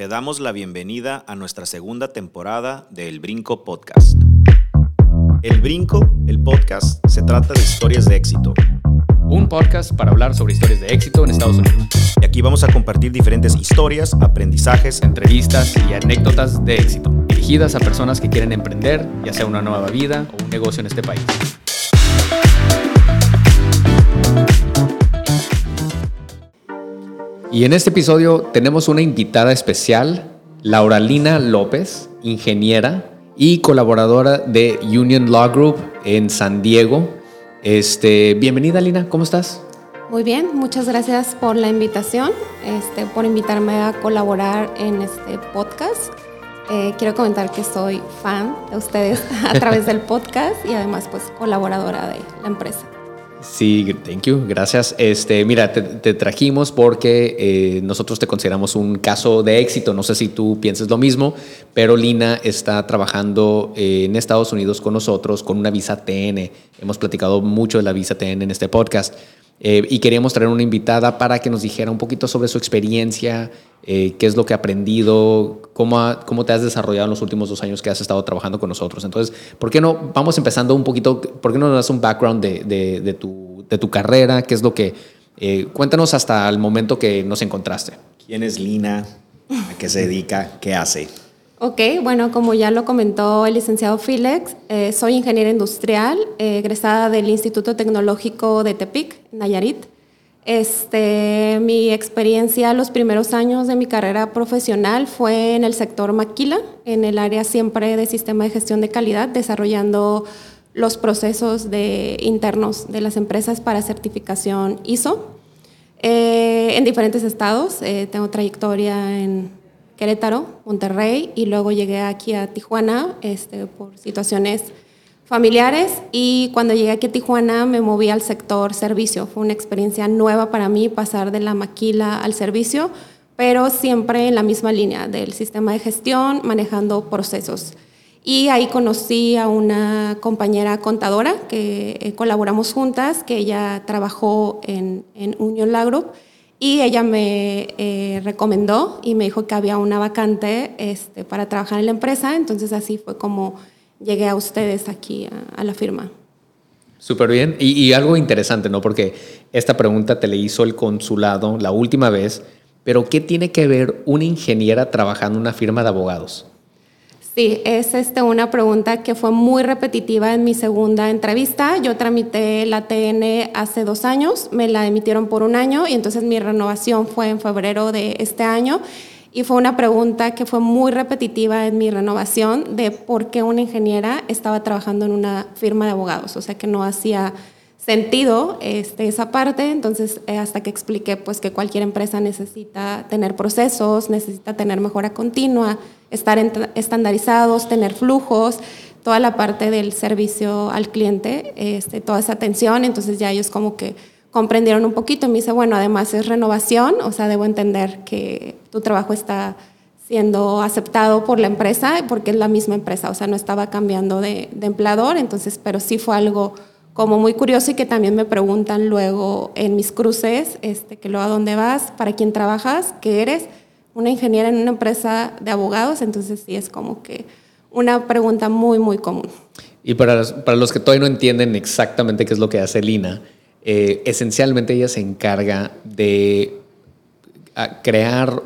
Te damos la bienvenida a nuestra segunda temporada de El Brinco Podcast. El Brinco, el podcast, se trata de historias de éxito. Un podcast para hablar sobre historias de éxito en Estados Unidos. Y aquí vamos a compartir diferentes historias, aprendizajes, entrevistas y anécdotas de éxito, dirigidas a personas que quieren emprender, ya sea una nueva vida o un negocio en este país. Y en este episodio tenemos una invitada especial, Lauralina López, ingeniera y colaboradora de Union Law Group en San Diego. Este, bienvenida Lina, ¿cómo estás? Muy bien, muchas gracias por la invitación, este, por invitarme a colaborar en este podcast. Eh, quiero comentar que soy fan de ustedes a través del podcast y además pues colaboradora de la empresa. Sí, thank you, gracias. Este, mira, te, trajimos porque eh, nosotros te consideramos un caso de éxito. No sé si tú pienses lo mismo, pero Lina está trabajando eh, en Estados Unidos con nosotros con una visa TN. Hemos platicado mucho de la visa TN en este podcast. Eh, y queríamos traer una invitada para que nos dijera un poquito sobre su experiencia, qué es lo que ha aprendido, cómo, cómo te has desarrollado en los últimos dos años que has estado trabajando con nosotros. Entonces, ¿por qué no vamos empezando un poquito, por qué no nos das un background de, de, tu, de tu, carrera? ¿Qué es lo que... Eh, cuéntanos hasta el momento que nos encontraste. ¿Quién es Lina? ¿A qué se dedica? ¿Qué hace? Ok, bueno, como ya lo comentó el licenciado Filex, eh, soy ingeniera industrial, eh, egresada del Instituto Tecnológico de Tepic, Nayarit. Este, mi experiencia los primeros años de mi carrera profesional fue en el sector maquila, en el área siempre de sistema de gestión de calidad, desarrollando los procesos de, internos de las empresas para certificación ISO. Eh, en diferentes estados, tengo trayectoria en Querétaro, Monterrey y luego llegué aquí a Tijuana este, por situaciones familiares y cuando llegué aquí a Tijuana me moví al sector servicio. Fue una experiencia nueva para mí pasar de la maquila al servicio, pero siempre en la misma línea del sistema de gestión, manejando procesos. Y ahí conocí a una compañera contadora que eh, colaboramos juntas, que ella trabajó en, Union Law y ella me eh, recomendó y me dijo que había una vacante este, para trabajar en la empresa, entonces así fue como llegué a ustedes aquí a, la firma. Súper bien. Y, algo interesante, ¿no? Porque esta pregunta te le hizo el consulado la última vez, pero ¿qué tiene que ver una ingeniera trabajando en una firma de abogados? Sí, es este, una pregunta que fue muy repetitiva en mi segunda entrevista. Yo tramité la TN hace dos años, me la emitieron por un año y entonces mi renovación fue en febrero de este año y fue una pregunta que fue muy repetitiva en mi renovación de por qué una ingeniera estaba trabajando en una firma de abogados, o sea que no hacía sentido este, esa parte, entonces eh, hasta que expliqué pues que cualquier empresa necesita tener procesos, necesita tener mejora continua, estar estandarizados, tener flujos, toda la parte del servicio al cliente, este, toda esa atención, entonces ya ellos como que comprendieron un poquito y me dice, bueno, además es renovación, o sea, debo entender que tu trabajo está siendo aceptado por la empresa porque es la misma empresa, o sea, no estaba cambiando de, empleador, entonces, pero sí fue algo como muy curioso y que también me preguntan luego en mis cruces, este, que luego a dónde vas, para quién trabajas, qué eres, una ingeniera en una empresa de abogados, entonces sí es como que una pregunta muy, muy común. Y para los, para los que todavía no entienden exactamente qué es lo que hace Lina, eh, esencialmente ella se encarga de crear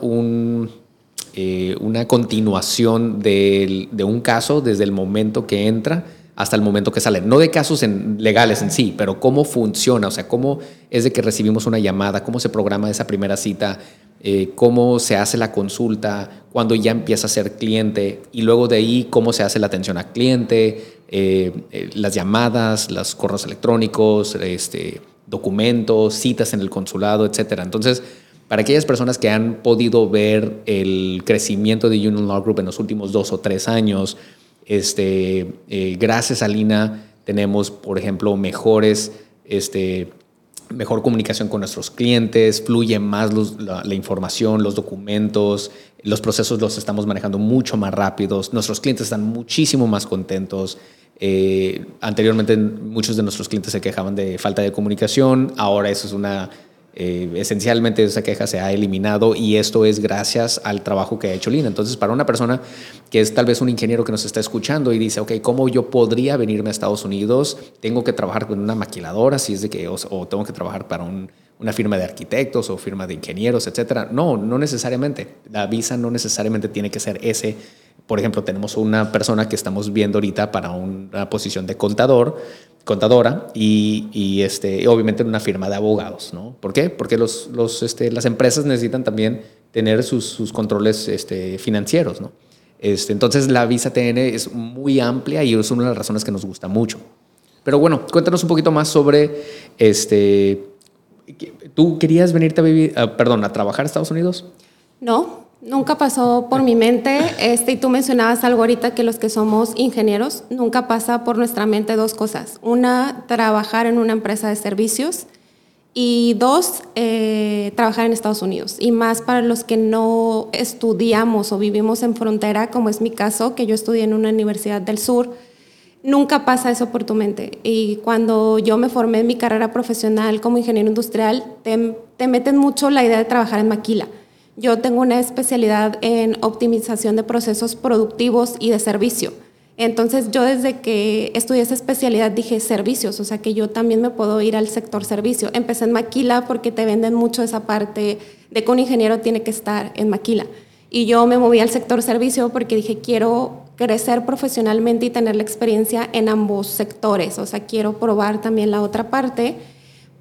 eh, una continuación de, un caso desde el momento que entra hasta el momento que sale. No de casos legales en sí, pero cómo funciona, o sea, cómo es de que recibimos una llamada, cómo se programa esa primera cita, eh, cómo se hace la consulta, cuando ya empieza a ser cliente y luego de ahí cómo se hace la atención al cliente, eh, eh, las llamadas, los correos electrónicos, este, documentos, citas en el consulado, etc. Entonces, para aquellas personas que han podido ver el crecimiento de Union Law Group en los últimos dos o tres años, este, eh, gracias a Lina tenemos, por ejemplo, mejores, este, mejor comunicación con nuestros clientes, fluye más la, información, los documentos, los procesos los estamos manejando mucho más rápidos, nuestros clientes están muchísimo más contentos. Eh, anteriormente muchos de nuestros clientes se quejaban de falta de comunicación, ahora eso es una eh, esencialmente esa queja se ha eliminado y esto es gracias al trabajo que ha hecho Lina. Entonces, para una persona que es tal vez un ingeniero que nos está escuchando y dice, ok, ¿cómo yo podría venirme a Estados Unidos? Tengo que trabajar con una maquiladora, si es de que, o, tengo que trabajar para una firma de arquitectos o firma de ingenieros, etcétera. No, no necesariamente. La visa no necesariamente tiene que ser ese. Por ejemplo, tenemos una persona que estamos viendo ahorita para una posición de contador contadora y, este, obviamente en una firma de abogados. ¿no? ¿Por qué? Porque este, las empresas necesitan también tener sus, sus controles este, financieros. ¿no? Este, entonces la visa TN es muy amplia y es una de las razones que nos gusta mucho. Pero bueno, cuéntanos un poquito más sobre, este, ¿tú querías venirte a vivir, perdón, a trabajar a Estados Unidos? No, Nunca pasó por mi mente, este, y tú mencionabas algo ahorita que los que somos ingenieros, nunca pasa por nuestra mente dos cosas. Una, trabajar en una empresa de servicios y dos, eh, trabajar en Estados Unidos. Y más para los que no estudiamos o vivimos en frontera, como es mi caso, que yo estudié en una universidad del sur, nunca pasa eso por tu mente. Y cuando yo me formé en mi carrera profesional como ingeniero industrial, te, te meten mucho la idea de trabajar en maquila yo tengo una especialidad en optimización de procesos productivos y de servicio. Entonces yo desde que estudié esa especialidad dije servicios, o sea que yo también me puedo ir al sector servicio. Empecé en Maquila porque te venden mucho esa parte de que un ingeniero tiene que estar en Maquila. Y yo me moví al sector servicio porque dije quiero crecer profesionalmente y tener la experiencia en ambos sectores, o sea quiero probar también la otra parte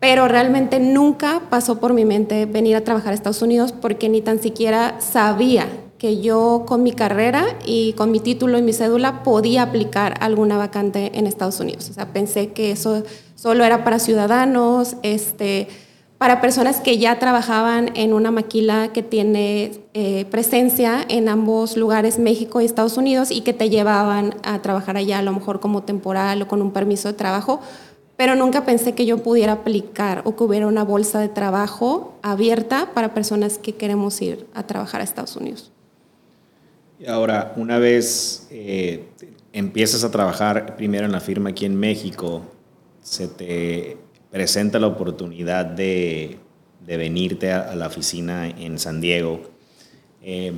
pero realmente nunca pasó por mi mente venir a trabajar a Estados Unidos porque ni tan siquiera sabía que yo con mi carrera y con mi título y mi cédula podía aplicar alguna vacante en Estados Unidos. O sea, pensé que eso solo era para ciudadanos, este, para personas que ya trabajaban en una maquila que tiene eh, presencia en ambos lugares, México y Estados Unidos, y que te llevaban a trabajar allá, a lo mejor como temporal o con un permiso de trabajo pero nunca pensé que yo pudiera aplicar o que hubiera una bolsa de trabajo abierta para personas que queremos ir a trabajar a Estados Unidos. Y ahora, una vez eh, empiezas a trabajar primero en la firma aquí en México, se te presenta la oportunidad de, de venirte a, la oficina en San Diego. Eh,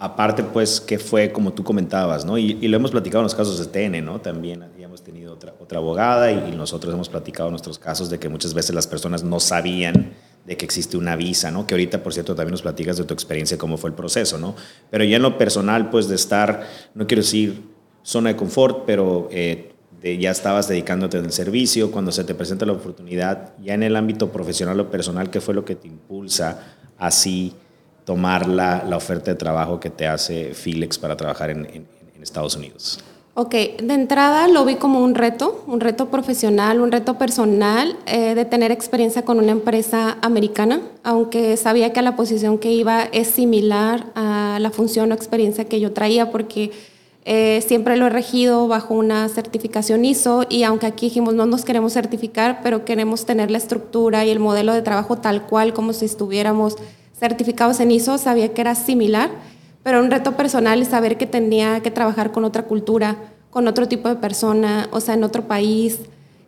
Aparte, pues, que fue como tú comentabas, ¿no? Y, lo hemos platicado en los casos de TN, ¿no? También habíamos tenido otra, otra abogada y, nosotros hemos platicado nuestros casos de que muchas veces las personas no sabían de que existe una visa, ¿no? Que ahorita, por cierto, también nos platicas de tu experiencia, cómo fue el proceso, ¿no? Pero ya en lo personal, pues, de estar, no quiero decir zona de confort, pero eh, de, ya estabas dedicándote el servicio, cuando se te presenta la oportunidad, ya en el ámbito profesional o personal, ¿qué fue lo que te impulsa así? tomar la, la, oferta de trabajo que te hace Felix para trabajar en, en, Estados Unidos? Ok, de entrada lo vi como un reto, un reto profesional, un reto personal eh, de tener experiencia con una empresa americana, aunque sabía que la posición que iba es similar a la función o experiencia que yo traía, porque eh, siempre lo he regido bajo una certificación ISO y aunque aquí dijimos no nos queremos certificar, pero queremos tener la estructura y el modelo de trabajo tal cual como si estuviéramos certificados en ISO, sabía que era similar, pero un reto personal es saber que tenía que trabajar con otra cultura, con otro tipo de persona, o sea, en otro país,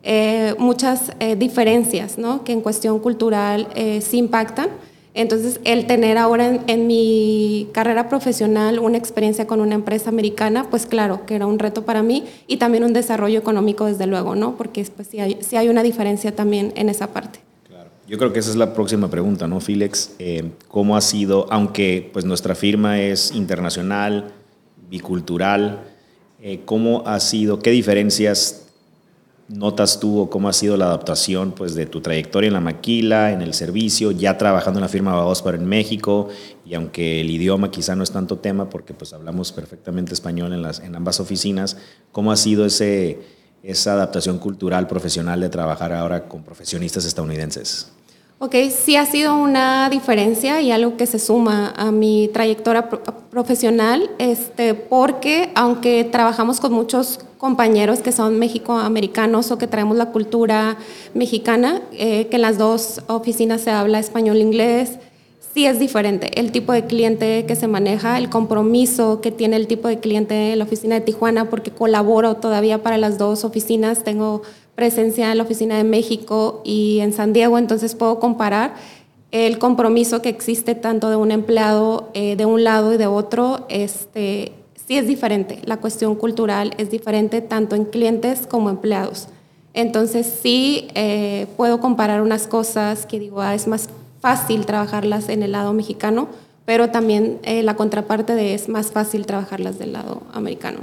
eh, muchas eh, diferencias, ¿no? Que en cuestión cultural eh, sí impactan. Entonces, el tener ahora en, mi carrera profesional una experiencia con una empresa americana, pues claro, que era un reto para mí y también un desarrollo económico, desde luego, ¿no? Porque pues, sí, hay, sí hay una diferencia también en esa parte. Yo creo que esa es la próxima pregunta, ¿no, Filex? Eh, ¿Cómo ha sido, aunque pues nuestra firma es internacional, bicultural, eh, cómo ha sido, qué diferencias notas tú o cómo ha sido la adaptación pues, de tu trayectoria en la maquila, en el servicio, ya trabajando en la firma Babos para en México, y aunque el idioma quizá no es tanto tema porque pues hablamos perfectamente español en, las, en ambas oficinas, ¿cómo ha sido ese, esa adaptación cultural, profesional de trabajar ahora con profesionistas estadounidenses? Ok, sí ha sido una diferencia y algo que se suma a mi trayectoria profesional, este, porque aunque trabajamos con muchos compañeros que son mexicoamericanos o que traemos la cultura mexicana, eh, que en las dos oficinas se habla español-inglés, sí es diferente. El tipo de cliente que se maneja, el compromiso que tiene el tipo de cliente en la oficina de Tijuana, porque colaboro todavía para las dos oficinas, tengo presencia en la oficina de México y en San Diego, entonces puedo comparar el compromiso que existe tanto de un empleado eh, de un lado y de otro, este, sí es diferente. La cuestión cultural es diferente tanto en clientes como empleados. Entonces sí eh, puedo comparar unas cosas que digo, ah, es más fácil trabajarlas en el lado mexicano, pero también eh, la contraparte de es más fácil trabajarlas del lado americano.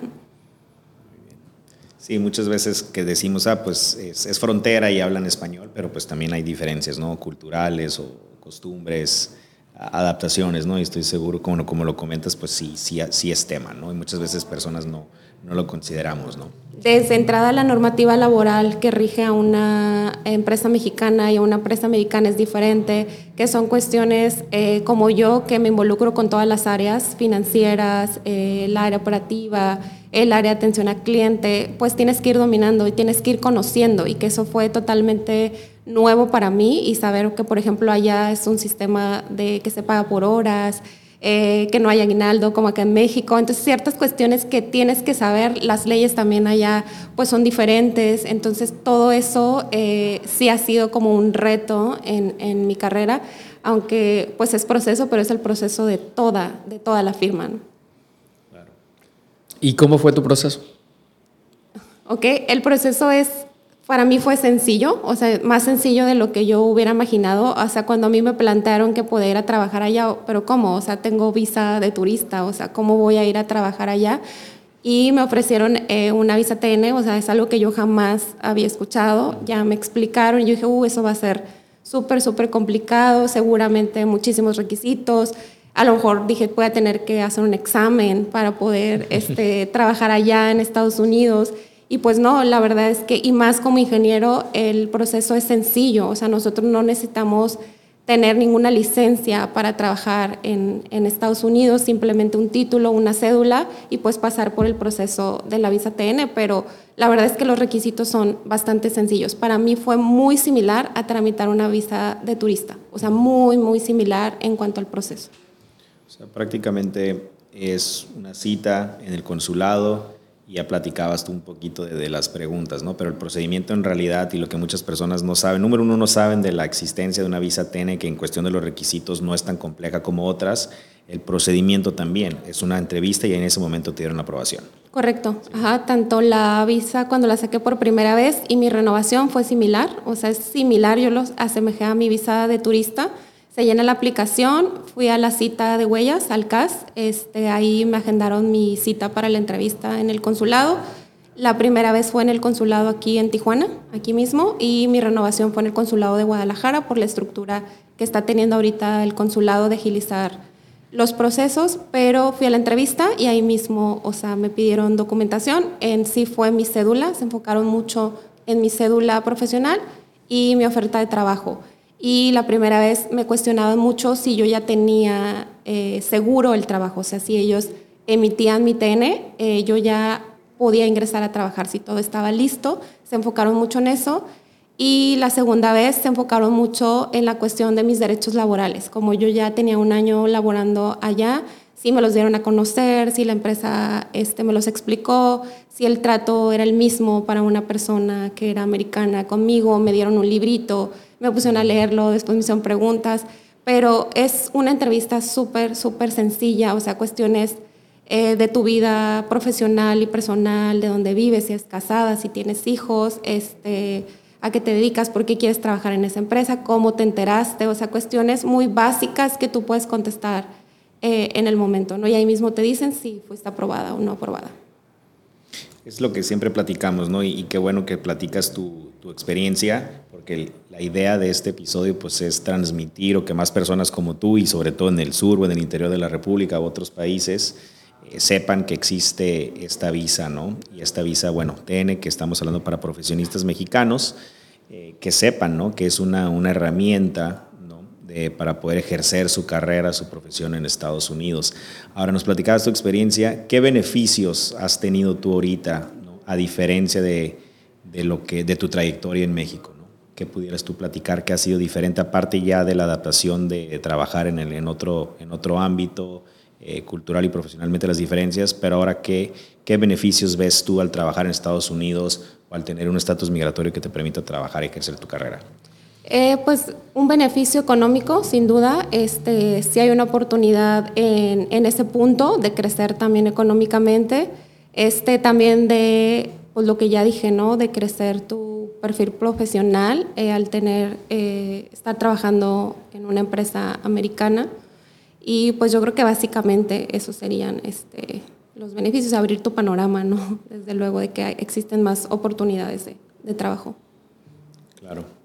Sí, muchas veces que decimos, ah, pues es, frontera y hablan español, pero pues también hay diferencias, ¿no? Culturales o costumbres, adaptaciones, ¿no? Y estoy seguro, como, como lo comentas, pues sí, sí, sí es tema, ¿no? Y muchas veces personas no, no lo consideramos, ¿no? Desde entrada la normativa laboral que rige a una empresa mexicana y a una empresa americana es diferente, que son cuestiones eh, como yo que me involucro con todas las áreas financieras, eh, el área operativa, el área de atención al cliente, pues tienes que ir dominando y tienes que ir conociendo y que eso fue totalmente nuevo para mí y saber que, por ejemplo, allá es un sistema de que se paga por horas, eh, que no hay aguinaldo como acá en México. Entonces, ciertas cuestiones que tienes que saber, las leyes también allá pues son diferentes. Entonces, todo eso eh, sí ha sido como un reto en, en, mi carrera, aunque pues es proceso, pero es el proceso de toda, de toda la firma. Claro. ¿Y cómo fue tu proceso? Ok, el proceso es para mí fue sencillo, o sea, más sencillo de lo que yo hubiera imaginado. O sea, cuando a mí me plantearon que podía ir a trabajar allá, pero ¿cómo? O sea, tengo visa de turista, o sea, ¿cómo voy a ir a trabajar allá? Y me ofrecieron eh, una visa TN, o sea, es algo que yo jamás había escuchado. Ya me explicaron y yo dije, uh, eso va a ser súper, súper complicado, seguramente muchísimos requisitos. A lo mejor dije, voy a tener que hacer un examen para poder este, trabajar allá en Estados Unidos. Y pues no, la verdad es que, y más como ingeniero, el proceso es sencillo, o sea, nosotros no necesitamos tener ninguna licencia para trabajar en, Estados Unidos, simplemente un título, una cédula y pues pasar por el proceso de la visa TN, pero la verdad es que los requisitos son bastante sencillos. Para mí fue muy similar a tramitar una visa de turista, o sea, muy, muy similar en cuanto al proceso. O sea, prácticamente es una cita en el consulado, ya platicabas tú un poquito de, las preguntas, ¿no? Pero el procedimiento en realidad y lo que muchas personas no saben, número uno, no saben de la existencia de una visa TN que en cuestión de los requisitos no es tan compleja como otras. El procedimiento también es una entrevista y en ese momento te dieron la aprobación. Correcto. Ajá, tanto la visa cuando la saqué por primera vez y mi renovación fue similar, o sea, es similar, yo los asemejé a mi visa de turista se llena la aplicación, fui a la cita de huellas, al CAS, este, ahí me agendaron mi cita para la entrevista en el consulado. La primera vez fue en el consulado aquí en Tijuana, aquí mismo, y mi renovación fue en el consulado de Guadalajara por la estructura que está teniendo ahorita el consulado de agilizar los procesos, pero fui a la entrevista y ahí mismo, o sea, me pidieron documentación. En sí fue mi cédula, se enfocaron mucho en mi cédula profesional y mi oferta de trabajo. Y la primera vez me cuestionaban mucho si yo ya tenía eh, seguro el trabajo, o sea, si ellos emitían mi TN, eh, yo ya podía ingresar a trabajar, si todo estaba listo. Se enfocaron mucho en eso. Y la segunda vez se enfocaron mucho en la cuestión de mis derechos laborales. Como yo ya tenía un año laborando allá, sí me los dieron a conocer, si la empresa este, me los explicó, si el trato era el mismo para una persona que era americana conmigo, me dieron un librito me pusieron a leerlo, después me hicieron preguntas, pero es una entrevista súper, súper sencilla, o sea, cuestiones eh, de tu vida profesional y personal, de dónde vives, si es casada, si tienes hijos, este, a qué te dedicas, por qué quieres trabajar en esa empresa, cómo te enteraste, o sea, cuestiones muy básicas que tú puedes contestar eh, en el momento, ¿no? Y ahí mismo te dicen si fuiste aprobada o no aprobada. Es lo que siempre platicamos, ¿no? Y, qué bueno que platicas tu, experiencia, porque la idea de este episodio pues es transmitir o que más personas como tú y sobre todo en el sur o en el interior de la República u otros países eh, sepan que existe esta visa, ¿no? Y esta visa, bueno, TN, que estamos hablando para profesionistas mexicanos, eh, que sepan, ¿no? Que es una herramienta para poder ejercer su carrera, su profesión en Estados Unidos. Ahora nos platicabas tu experiencia, ¿qué beneficios has tenido tú ahorita, a diferencia de, de, lo que, de tu trayectoria en México? ¿Qué pudieras tú platicar que ha sido diferente, aparte ya de la adaptación de, trabajar en, el, en, otro, en otro ámbito, eh, cultural y profesionalmente las diferencias, pero ahora, ¿qué, ¿qué beneficios ves tú al trabajar en Estados Unidos o al tener un estatus migratorio que te permita trabajar y ejercer tu carrera? Eh, pues un beneficio económico, sin duda. Este, si hay una oportunidad en, ese punto de crecer también económicamente. Este, también de pues, lo que ya dije, ¿no? De crecer tu perfil profesional eh, al tener, eh, estar trabajando en una empresa americana. Y pues yo creo que básicamente esos serían este, los beneficios, abrir tu panorama, ¿no? Desde luego de que existen más oportunidades de, de trabajo. Claro.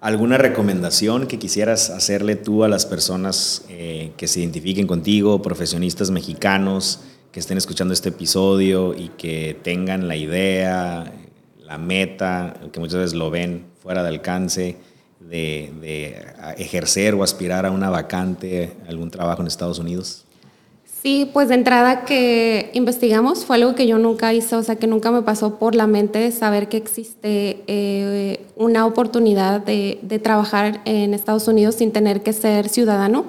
¿Alguna recomendación que quisieras hacerle tú a las personas eh, que se identifiquen contigo, profesionistas mexicanos que estén escuchando este episodio y que tengan la idea, la meta, que muchas veces lo ven fuera de alcance, de, de ejercer o aspirar a una vacante, algún trabajo en Estados Unidos? Sí, pues de entrada que investigamos fue algo que yo nunca hice, o sea, que nunca me pasó por la mente saber que existe eh, una oportunidad de, de, trabajar en Estados Unidos sin tener que ser ciudadano.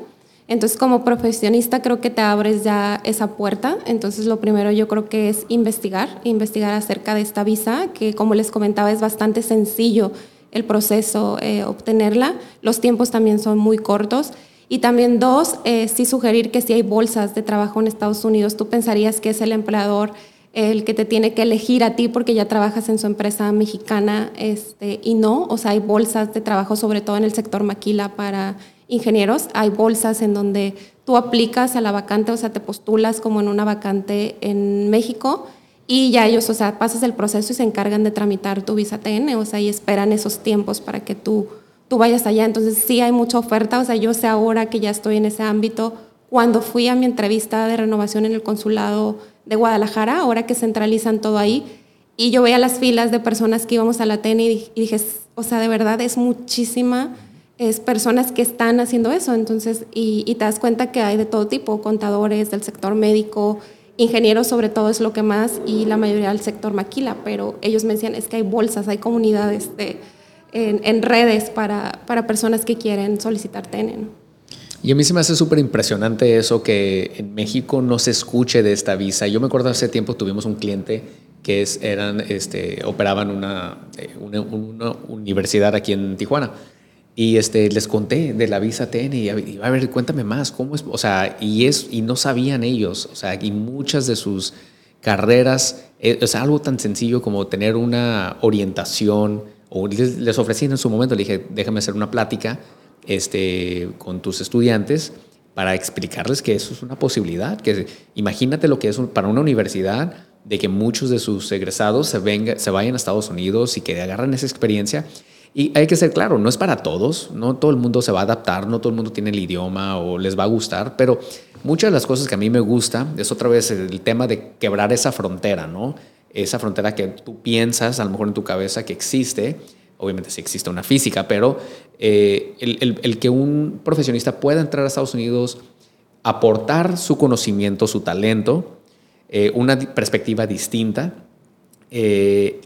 Entonces, como profesionista creo que te abres ya esa puerta. Entonces, lo primero yo creo que es investigar, investigar acerca de esta visa, que como les comentaba es bastante sencillo el proceso, eh, obtenerla. Los tiempos también son muy cortos. Y también dos, eh, sí sugerir que si hay bolsas de trabajo en Estados Unidos, tú pensarías que es el empleador el que te tiene que elegir a ti porque ya trabajas en su empresa mexicana este, y no, o sea, hay bolsas de trabajo, sobre todo en el sector maquila para ingenieros, hay bolsas en donde tú aplicas a la vacante, o sea, te postulas como en una vacante en México y ya ellos, o sea, pasas el proceso y se encargan de tramitar tu visa TN, o sea, y esperan esos tiempos para que tú tú vayas allá. Entonces sí hay mucha oferta, o sea, yo sé ahora que ya estoy en ese ámbito. Cuando fui a mi entrevista de renovación en el consulado de Guadalajara, ahora que centralizan todo ahí, y yo veía las filas de personas que íbamos a la TEN y dije, o sea, de verdad es muchísima, es personas que están haciendo eso, entonces, y, y te das cuenta que hay de todo tipo, contadores del sector médico, ingenieros sobre todo es lo que más, y la mayoría del sector maquila, pero ellos me decían, es que hay bolsas, hay comunidades de en, redes para, para, personas que quieren solicitar TN. Y a mí se me hace súper impresionante eso que en México no se escuche de esta visa. Yo me acuerdo hace tiempo tuvimos un cliente que es, eran, este, operaban una, eh, una, una, universidad aquí en Tijuana. Y este, les conté de la visa TN y a, ver, cuéntame más, ¿cómo es? O sea, y, es, y no sabían ellos, o sea, y muchas de sus carreras, es, eh, es algo tan sencillo como tener una orientación, o les, ofrecí en su momento, le dije, déjame hacer una plática este, con tus estudiantes para explicarles que eso es una posibilidad, que imagínate lo que es para una universidad de que muchos de sus egresados se, venga, se vayan a Estados Unidos y que agarren esa experiencia. Y hay que ser claro, no es para todos, no todo el mundo se va a adaptar, no todo el mundo tiene el idioma o les va a gustar, pero muchas de las cosas que a mí me gusta es otra vez el tema de quebrar esa frontera, ¿no? Esa frontera que tú piensas, a lo mejor en tu cabeza, que existe, obviamente sí existe una física, pero eh, el, que un profesionista pueda entrar a Estados Unidos, aportar su conocimiento, su talento, eh, una perspectiva distinta, eh,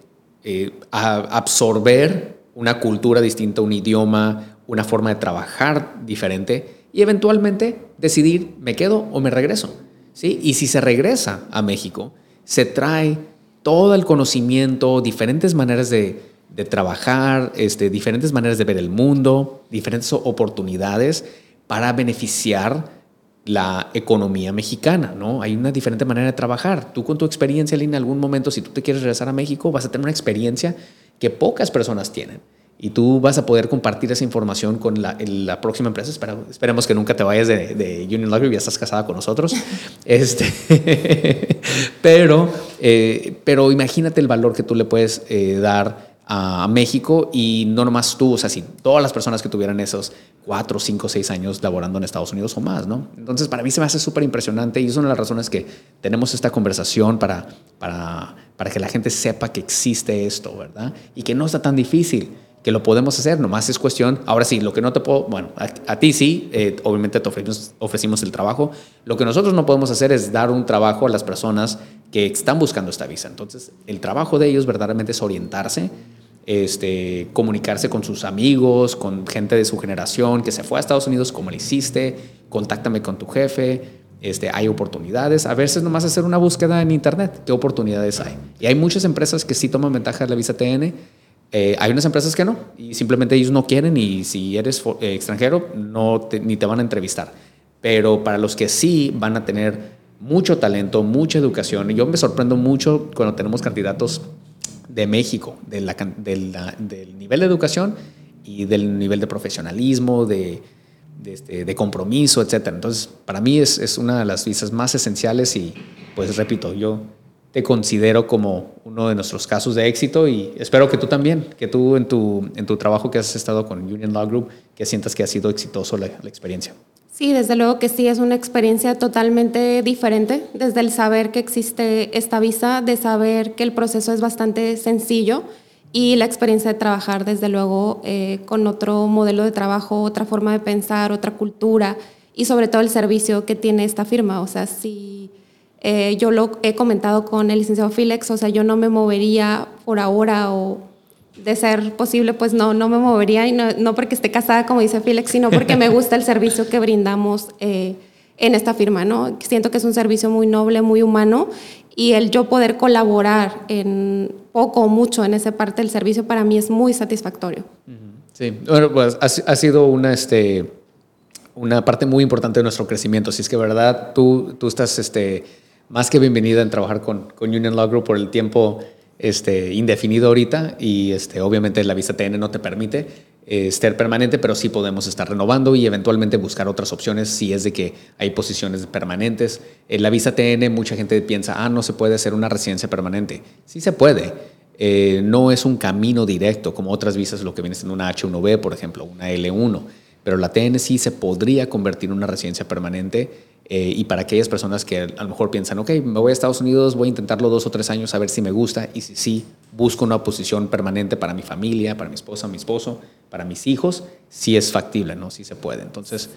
absorber una cultura distinta, un idioma, una forma de trabajar diferente y eventualmente decidir, ¿me quedo o me regreso? ¿Sí? Y si se regresa a México, se trae todo el conocimiento, diferentes maneras de, trabajar, este, diferentes maneras de ver el mundo, diferentes oportunidades para beneficiar la economía mexicana, ¿no? Hay una diferente manera de trabajar. Tú con tu experiencia, en algún momento, si tú te quieres regresar a México, vas a tener una experiencia que pocas personas tienen y tú vas a poder compartir esa información con la, la próxima empresa. esperemos que nunca te vayas de, de Union Library, ya estás casada con nosotros. este, pero, eh, pero imagínate el valor que tú le puedes eh, dar a México y no nomás tú, o sea, si todas las personas que tuvieran esos cuatro, cinco, seis años laborando en Estados Unidos o más, ¿no? Entonces, para mí se me hace súper impresionante y es una de las razones que tenemos esta conversación para, para, para que la gente sepa que existe esto, ¿verdad? Y que no está tan difícil que lo podemos hacer, nomás es cuestión, ahora sí, lo que no te puedo, bueno, a, ti sí, eh, obviamente te ofrecimos, ofrecimos, el trabajo, lo que nosotros no podemos hacer es dar un trabajo a las personas que están buscando esta visa. Entonces, el trabajo de ellos verdaderamente es orientarse, este, comunicarse con sus amigos, con gente de su generación que se fue a Estados Unidos, como lo hiciste, contáctame con tu jefe, este, hay oportunidades. A veces nomás hacer una búsqueda en internet, qué oportunidades hay. Y hay muchas empresas que sí toman ventaja de la visa TN. Eh, hay unas empresas que no, y simplemente ellos no quieren y si eres eh, extranjero no ni te van a entrevistar. Pero para los que sí van a tener mucho talento, mucha educación, yo me sorprendo mucho cuando tenemos candidatos de México, de la, del nivel de educación y del nivel de profesionalismo, de, de, este, de compromiso, etc. Entonces, para mí es, es, una de las visas más esenciales y, pues repito, yo te considero como uno de nuestros casos de éxito y espero que tú también, que tú en tu, en tu trabajo que has estado con Union Law Group, que sientas que ha sido exitoso la, la experiencia. Sí, desde luego que sí, es una experiencia totalmente diferente, desde el saber que existe esta visa, de saber que el proceso es bastante sencillo y la experiencia de trabajar, desde luego, eh, con otro modelo de trabajo, otra forma de pensar, otra cultura y sobre todo el servicio que tiene esta firma. O sea, si eh, yo lo he comentado con el licenciado Filex, o sea, yo no me movería por ahora o de ser posible, pues no, no me movería y no, no porque esté casada, como dice Filex, sino porque me gusta el servicio que brindamos. Eh, en esta firma, ¿no? Siento que es un servicio muy noble, muy humano y el yo poder colaborar en poco o mucho en esa parte del servicio para mí es muy satisfactorio. Sí, bueno, pues ha, sido una, este, una parte muy importante de nuestro crecimiento. Si es que, verdad, tú, tú estás este, más que bienvenida en trabajar con, con Union Law Group por el tiempo este, indefinido ahorita y este, obviamente la visa TN no te permite eh, estar permanente, pero sí podemos estar renovando y eventualmente buscar otras opciones si es de que hay posiciones permanentes. En la visa TN mucha gente piensa, ah, no se puede hacer una residencia permanente. Sí se puede. Eh, no es un camino directo como otras visas, lo que viene siendo una H1B, por ejemplo, una L1, pero la TN sí se podría convertir en una residencia permanente eh, y para aquellas personas que a lo mejor piensan, ok, me voy a Estados Unidos, voy a intentarlo dos o tres años a ver si me gusta y si sí, busco una posición permanente para mi familia, para mi esposa, mi esposo, para mis hijos, sí es factible, ¿no? Sí se puede. Entonces...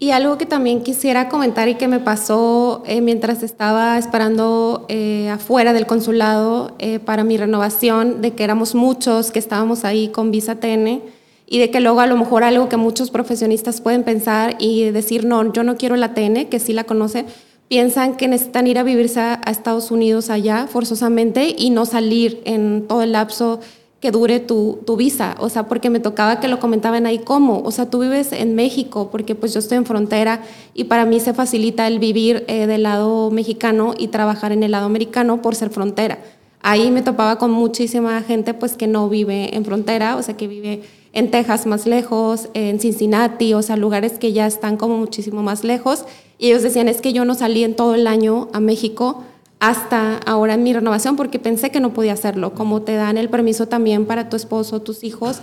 Y algo que también quisiera comentar y que me pasó eh, mientras estaba esperando eh, afuera del consulado para mi renovación, de que éramos muchos que estábamos ahí con visa TN y de que luego a lo mejor algo que muchos profesionistas pueden pensar y decir, no, yo no quiero la TN, que sí la conoce, piensan que necesitan ir a vivirse a, Estados Unidos allá forzosamente y no salir en todo el lapso que dure tu, tu, visa, o sea, porque me tocaba que lo comentaban ahí cómo, o sea, tú vives en México, porque pues yo estoy en frontera y para mí se facilita el vivir eh, del lado mexicano y trabajar en el lado americano por ser frontera. Ahí me topaba con muchísima gente pues que no vive en frontera, o sea, que vive en Texas más lejos, en Cincinnati, o sea, lugares que ya están como muchísimo más lejos. Y ellos decían, es que yo no salí en todo el año a México hasta ahora en mi renovación porque pensé que no podía hacerlo, como te dan el permiso también para tu esposo, tus hijos,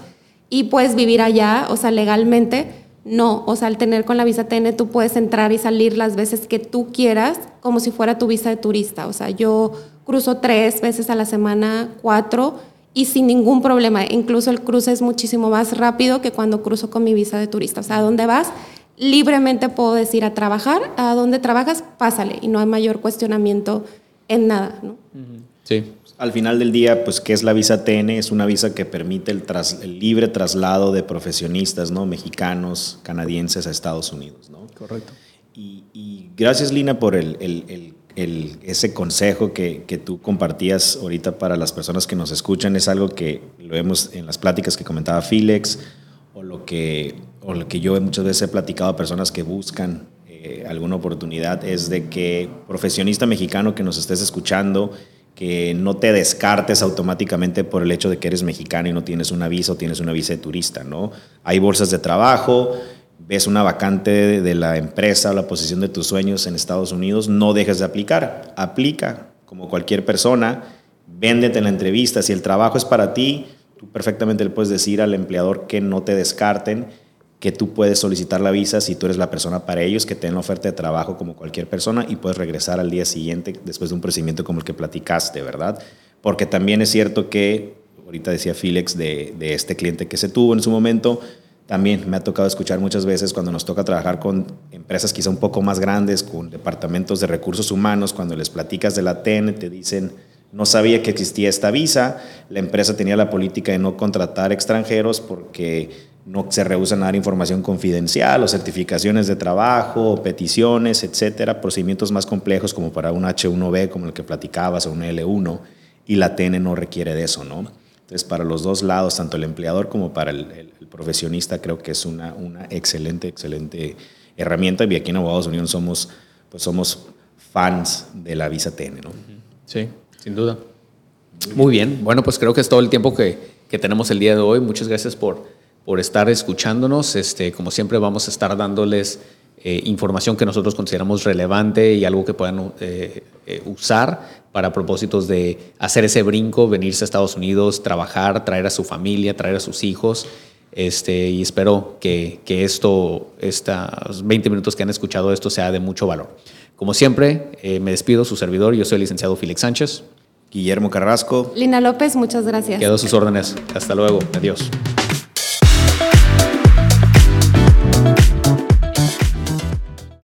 y puedes vivir allá, o sea, legalmente. No, o sea, al tener con la visa TN tú puedes entrar y salir las veces que tú quieras, como si fuera tu visa de turista. O sea, yo cruzo tres veces a la semana, cuatro, y sin ningún problema. Incluso el cruce es muchísimo más rápido que cuando cruzo con mi visa de turista. O sea, ¿a dónde vas? Libremente puedo decir a trabajar, a dónde trabajas, pásale y no hay mayor cuestionamiento en nada. ¿no? Sí. Al final del día, pues, ¿qué es la visa TN? Es una visa que permite el, el libre traslado de profesionistas, ¿no? Mexicanos, canadienses a Estados Unidos, ¿no? Correcto. Y, y gracias, Lina, por el, el, el ese consejo que, que, tú compartías ahorita para las personas que nos escuchan es algo que lo vemos en las pláticas que comentaba Filex o lo que, o lo que yo muchas veces he platicado a personas que buscan eh, alguna oportunidad, es de que profesionista mexicano que nos estés escuchando, que no te descartes automáticamente por el hecho de que eres mexicano y no tienes una visa o tienes una visa de turista, ¿no? Hay bolsas de trabajo, ves una vacante de la empresa o la posición de tus sueños en Estados Unidos, no dejes de aplicar. Aplica como cualquier persona, véndete en la entrevista. Si el trabajo es para ti, tú perfectamente le puedes decir al empleador que no te descarten, que tú puedes solicitar la visa si tú eres la persona para ellos, que te la oferta de trabajo como cualquier persona y puedes regresar al día siguiente después de un procedimiento como el que platicaste, ¿verdad? Porque también es cierto que, ahorita decía Felix de, de este cliente que se tuvo en su momento, también me ha tocado escuchar muchas veces cuando nos toca trabajar con empresas quizá un poco más grandes, con departamentos de recursos humanos, cuando les platicas de la TEN, te dicen, no sabía que existía esta visa, la empresa tenía la política de no contratar extranjeros porque no se rehusan a dar información confidencial o certificaciones de trabajo, peticiones, etcétera, procedimientos más complejos como para un H1B, como el que platicabas, o un L1, y la TN no requiere de eso, ¿no? Entonces, para los dos lados, tanto el empleador como para el, profesionista, creo que es una, una excelente, excelente herramienta. Y aquí en Abogados Unión somos, pues somos fans de la visa TN, ¿no? Sí, sin duda. Muy bien. Bueno, pues creo que es todo el tiempo que, que tenemos el día de hoy. Muchas gracias por, por estar escuchándonos. Este, como siempre, vamos a estar dándoles eh, información que nosotros consideramos relevante y algo que puedan eh, eh, usar para propósitos de hacer ese brinco, venirse a Estados Unidos, trabajar, traer a su familia, traer a sus hijos. Este, y espero que, que esto, estos 20 minutos que han escuchado esto sea de mucho valor. Como siempre, me despido, su servidor, yo soy el licenciado Félix Sánchez. Guillermo Carrasco. Lina López, muchas gracias. Quedo a sus órdenes. Hasta luego. Adiós.